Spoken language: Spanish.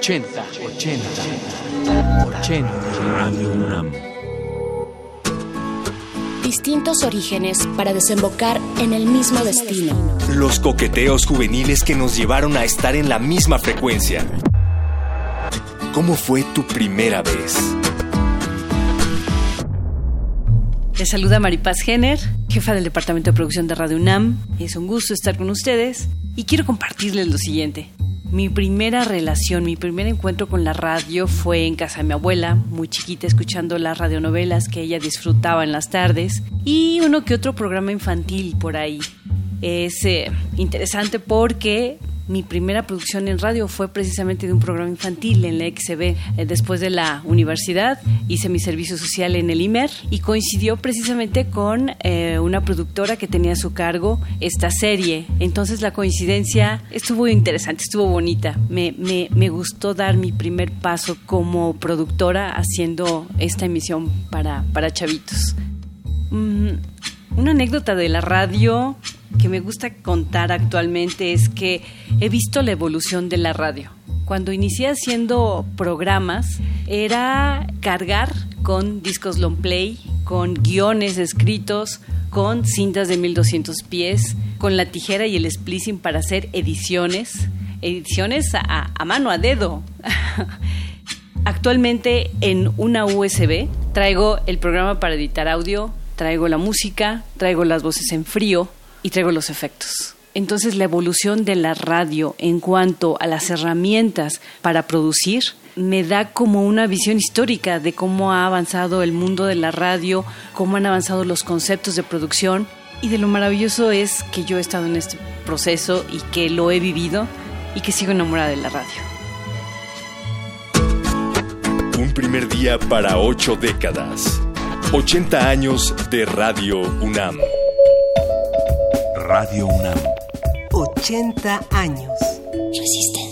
80, 80, 80. Radio UNAM. Distintos orígenes para desembocar en el mismo destino. Los coqueteos juveniles que nos llevaron a estar en la misma frecuencia. ¿Cómo fue tu primera vez? Les saluda Maripaz Jenner, jefa del Departamento de Producción de Radio UNAM. Es un gusto estar con ustedes y quiero compartirles lo siguiente. Mi primera relación, mi primer encuentro con la radio fue en casa de mi abuela, muy chiquita, escuchando las radionovelas que ella disfrutaba en las tardes y uno que otro programa infantil por ahí. Es eh, interesante porque mi primera producción en radio fue precisamente de un programa infantil en la XB. Eh, después de la universidad hice mi servicio social en el IMER y coincidió precisamente con eh, una productora que tenía a su cargo esta serie. Entonces la coincidencia estuvo interesante, estuvo bonita. Me, me, gustó dar mi primer paso como productora haciendo esta emisión para, para chavitos. Mm, una anécdota de la radio que me gusta contar actualmente es que he visto la evolución de la radio. Cuando inicié haciendo programas era cargar con discos long play, con guiones escritos, con cintas de 1200 pies, con la tijera y el splicing para hacer ediciones, ediciones a, a mano, a dedo. Actualmente en una USB traigo el programa para editar audio, traigo la música, traigo las voces en frío, y traigo los efectos. Entonces la evolución de la radio en cuanto a las herramientas para producir me da como una visión histórica de cómo ha avanzado el mundo de la radio, cómo han avanzado los conceptos de producción y de lo maravilloso es que yo he estado en este proceso y que lo he vivido y que sigo enamorada de la radio. Un primer día para ocho décadas. 80 años de Radio UNAM. Radio UNAM. 80 años. Resistencia